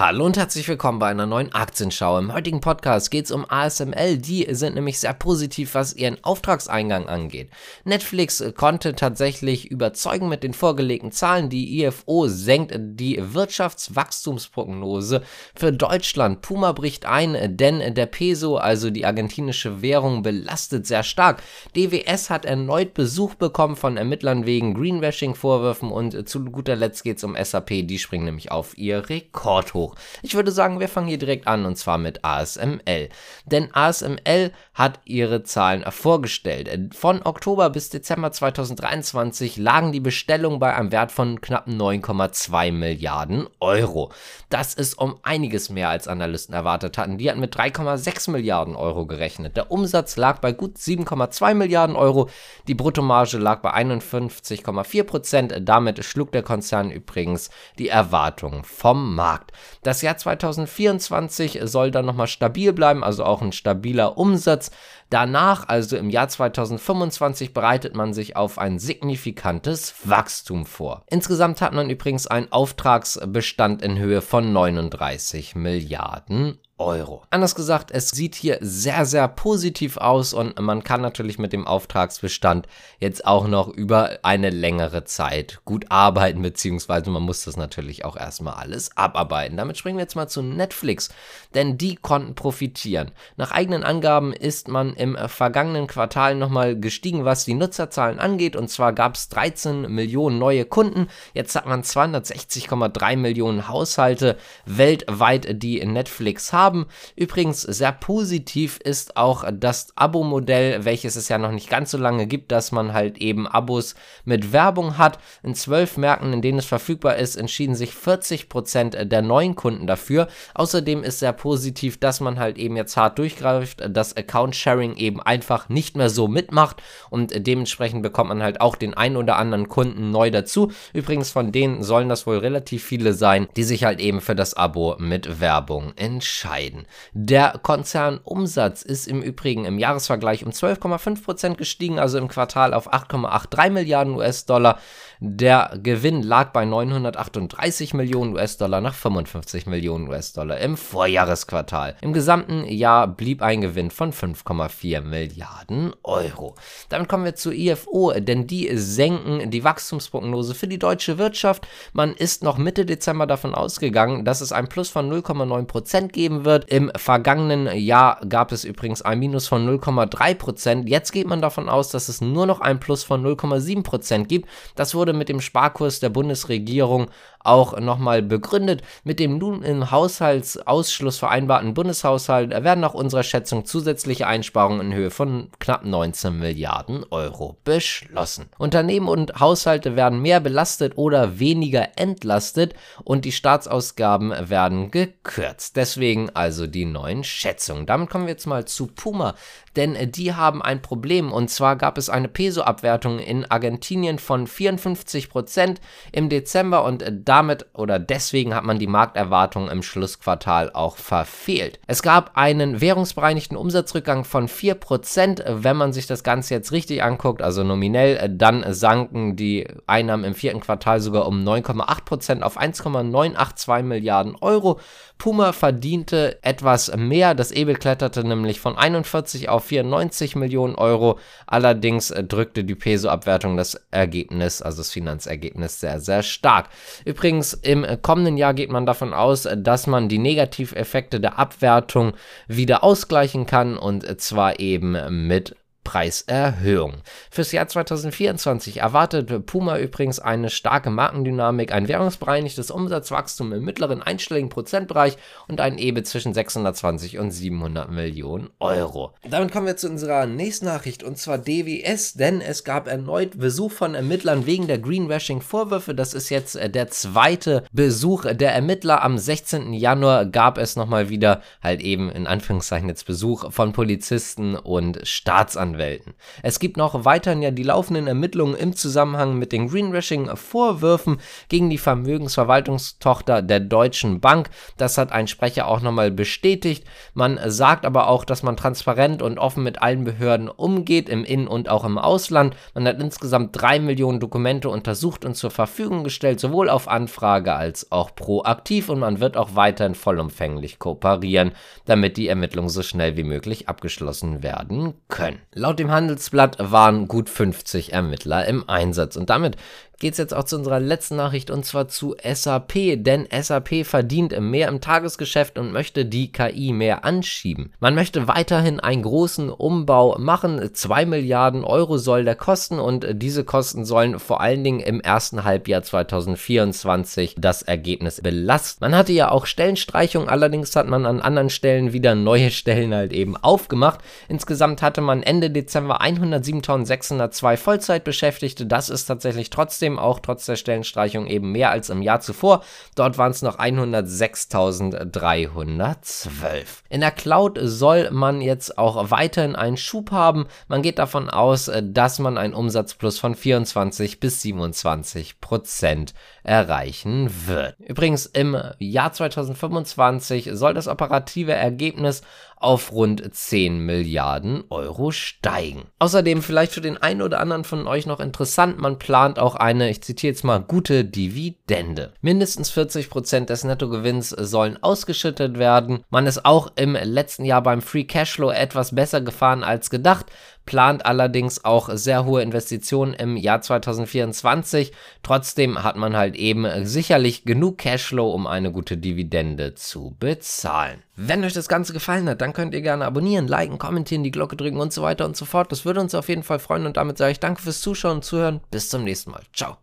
Hallo und herzlich willkommen bei einer neuen Aktienschau. Im heutigen Podcast geht es um ASML. Die sind nämlich sehr positiv, was ihren Auftragseingang angeht. Netflix konnte tatsächlich überzeugen mit den vorgelegten Zahlen. Die IFO senkt die Wirtschaftswachstumsprognose für Deutschland. Puma bricht ein, denn der Peso, also die argentinische Währung, belastet sehr stark. DWS hat erneut Besuch bekommen von Ermittlern wegen Greenwashing-Vorwürfen und zu guter Letzt geht es um SAP. Die springen nämlich auf ihr Rekord hoch. Ich würde sagen, wir fangen hier direkt an und zwar mit ASML. Denn ASML hat ihre Zahlen vorgestellt. Von Oktober bis Dezember 2023 lagen die Bestellungen bei einem Wert von knapp 9,2 Milliarden Euro. Das ist um einiges mehr als Analysten erwartet hatten. Die hatten mit 3,6 Milliarden Euro gerechnet. Der Umsatz lag bei gut 7,2 Milliarden Euro. Die Bruttomarge lag bei 51,4 Prozent. Damit schlug der Konzern übrigens die Erwartungen vom Markt. Das Jahr 2024 soll dann nochmal stabil bleiben, also auch ein stabiler Umsatz. Danach, also im Jahr 2025, bereitet man sich auf ein signifikantes Wachstum vor. Insgesamt hat man übrigens einen Auftragsbestand in Höhe von 39 Milliarden Euro. Anders gesagt, es sieht hier sehr, sehr positiv aus und man kann natürlich mit dem Auftragsbestand jetzt auch noch über eine längere Zeit gut arbeiten, beziehungsweise man muss das natürlich auch erstmal alles abarbeiten. Damit springen wir jetzt mal zu Netflix, denn die konnten profitieren. Nach eigenen Angaben ist man im vergangenen Quartal nochmal gestiegen, was die Nutzerzahlen angeht und zwar gab es 13 Millionen neue Kunden. Jetzt hat man 260,3 Millionen Haushalte weltweit, die Netflix haben haben. Übrigens sehr positiv ist auch das Abo-Modell, welches es ja noch nicht ganz so lange gibt, dass man halt eben Abos mit Werbung hat. In zwölf Märkten, in denen es verfügbar ist, entschieden sich 40% der neuen Kunden dafür. Außerdem ist sehr positiv, dass man halt eben jetzt hart durchgreift, dass Account-Sharing eben einfach nicht mehr so mitmacht und dementsprechend bekommt man halt auch den einen oder anderen Kunden neu dazu. Übrigens von denen sollen das wohl relativ viele sein, die sich halt eben für das Abo mit Werbung entscheiden entscheiden. Der Konzernumsatz ist im Übrigen im Jahresvergleich um 12,5% gestiegen, also im Quartal auf 8,83 Milliarden US-Dollar. Der Gewinn lag bei 938 Millionen US-Dollar nach 55 Millionen US-Dollar im Vorjahresquartal. Im gesamten Jahr blieb ein Gewinn von 5,4 Milliarden Euro. Damit kommen wir zur IFO, denn die senken die Wachstumsprognose für die deutsche Wirtschaft. Man ist noch Mitte Dezember davon ausgegangen, dass es ein Plus von 0,9% geben wird. Im vergangenen Jahr gab es übrigens ein Minus von 0,3 Prozent. Jetzt geht man davon aus, dass es nur noch ein Plus von 0,7 Prozent gibt. Das wurde mit dem Sparkurs der Bundesregierung auch nochmal begründet. Mit dem nun im Haushaltsausschluss vereinbarten Bundeshaushalt werden nach unserer Schätzung zusätzliche Einsparungen in Höhe von knapp 19 Milliarden Euro beschlossen. Unternehmen und Haushalte werden mehr belastet oder weniger entlastet und die Staatsausgaben werden gekürzt. Deswegen also die neuen Schätzungen. Damit kommen wir jetzt mal zu Puma denn äh, die haben ein Problem. Und zwar gab es eine Peso-Abwertung in Argentinien von 54% im Dezember und äh, damit oder deswegen hat man die Markterwartung im Schlussquartal auch verfehlt. Es gab einen währungsbereinigten Umsatzrückgang von 4%. Wenn man sich das Ganze jetzt richtig anguckt, also nominell, äh, dann sanken die Einnahmen im vierten Quartal sogar um 9,8% auf 1,982 Milliarden Euro. Puma verdiente etwas mehr. Das EBIT kletterte nämlich von 41 auf 94 Millionen Euro. Allerdings äh, drückte die Peso-Abwertung das Ergebnis, also das Finanzergebnis, sehr, sehr stark. Übrigens, im kommenden Jahr geht man davon aus, dass man die Negativeffekte der Abwertung wieder ausgleichen kann und zwar eben mit Preiserhöhung. Fürs Jahr 2024 erwartet Puma übrigens eine starke Markendynamik, ein währungsbereinigtes Umsatzwachstum im mittleren einstelligen Prozentbereich und ein EBIT zwischen 620 und 700 Millionen Euro. Damit kommen wir zu unserer nächsten Nachricht und zwar DWS, denn es gab erneut Besuch von Ermittlern wegen der Greenwashing-Vorwürfe. Das ist jetzt äh, der zweite Besuch der Ermittler. Am 16. Januar gab es nochmal wieder halt eben in Anführungszeichen jetzt Besuch von Polizisten und Staatsanwälten. Welten. Es gibt noch weiterhin ja die laufenden Ermittlungen im Zusammenhang mit den Greenwashing-Vorwürfen gegen die Vermögensverwaltungstochter der Deutschen Bank. Das hat ein Sprecher auch nochmal bestätigt. Man sagt aber auch, dass man transparent und offen mit allen Behörden umgeht, im In- und auch im Ausland. Man hat insgesamt drei Millionen Dokumente untersucht und zur Verfügung gestellt, sowohl auf Anfrage als auch proaktiv und man wird auch weiterhin vollumfänglich kooperieren, damit die Ermittlungen so schnell wie möglich abgeschlossen werden können. Laut dem Handelsblatt waren gut 50 Ermittler im Einsatz. Und damit geht es jetzt auch zu unserer letzten Nachricht und zwar zu SAP, denn SAP verdient mehr im Tagesgeschäft und möchte die KI mehr anschieben. Man möchte weiterhin einen großen Umbau machen. 2 Milliarden Euro soll der kosten und diese Kosten sollen vor allen Dingen im ersten Halbjahr 2024 das Ergebnis belasten. Man hatte ja auch Stellenstreichung, allerdings hat man an anderen Stellen wieder neue Stellen halt eben aufgemacht. Insgesamt hatte man Ende Dezember 107.602 Vollzeitbeschäftigte. Das ist tatsächlich trotzdem trotzdem auch trotz der Stellenstreichung eben mehr als im Jahr zuvor. Dort waren es noch 106.312. In der Cloud soll man jetzt auch weiterhin einen Schub haben. Man geht davon aus, dass man einen Umsatzplus von 24 bis 27 Prozent erreichen wird. Übrigens im Jahr 2025 soll das operative Ergebnis auf rund 10 Milliarden Euro steigen. Außerdem vielleicht für den einen oder anderen von euch noch interessant, man plant auch eine, ich zitiere jetzt mal, gute Dividende. Mindestens 40 Prozent des Nettogewinns sollen ausgeschüttet werden. Man ist auch im letzten Jahr beim Free Cashflow etwas besser gefahren als gedacht plant allerdings auch sehr hohe Investitionen im Jahr 2024. Trotzdem hat man halt eben sicherlich genug Cashflow, um eine gute Dividende zu bezahlen. Wenn euch das Ganze gefallen hat, dann könnt ihr gerne abonnieren, liken, kommentieren, die Glocke drücken und so weiter und so fort. Das würde uns auf jeden Fall freuen und damit sage ich danke fürs Zuschauen und Zuhören. Bis zum nächsten Mal. Ciao.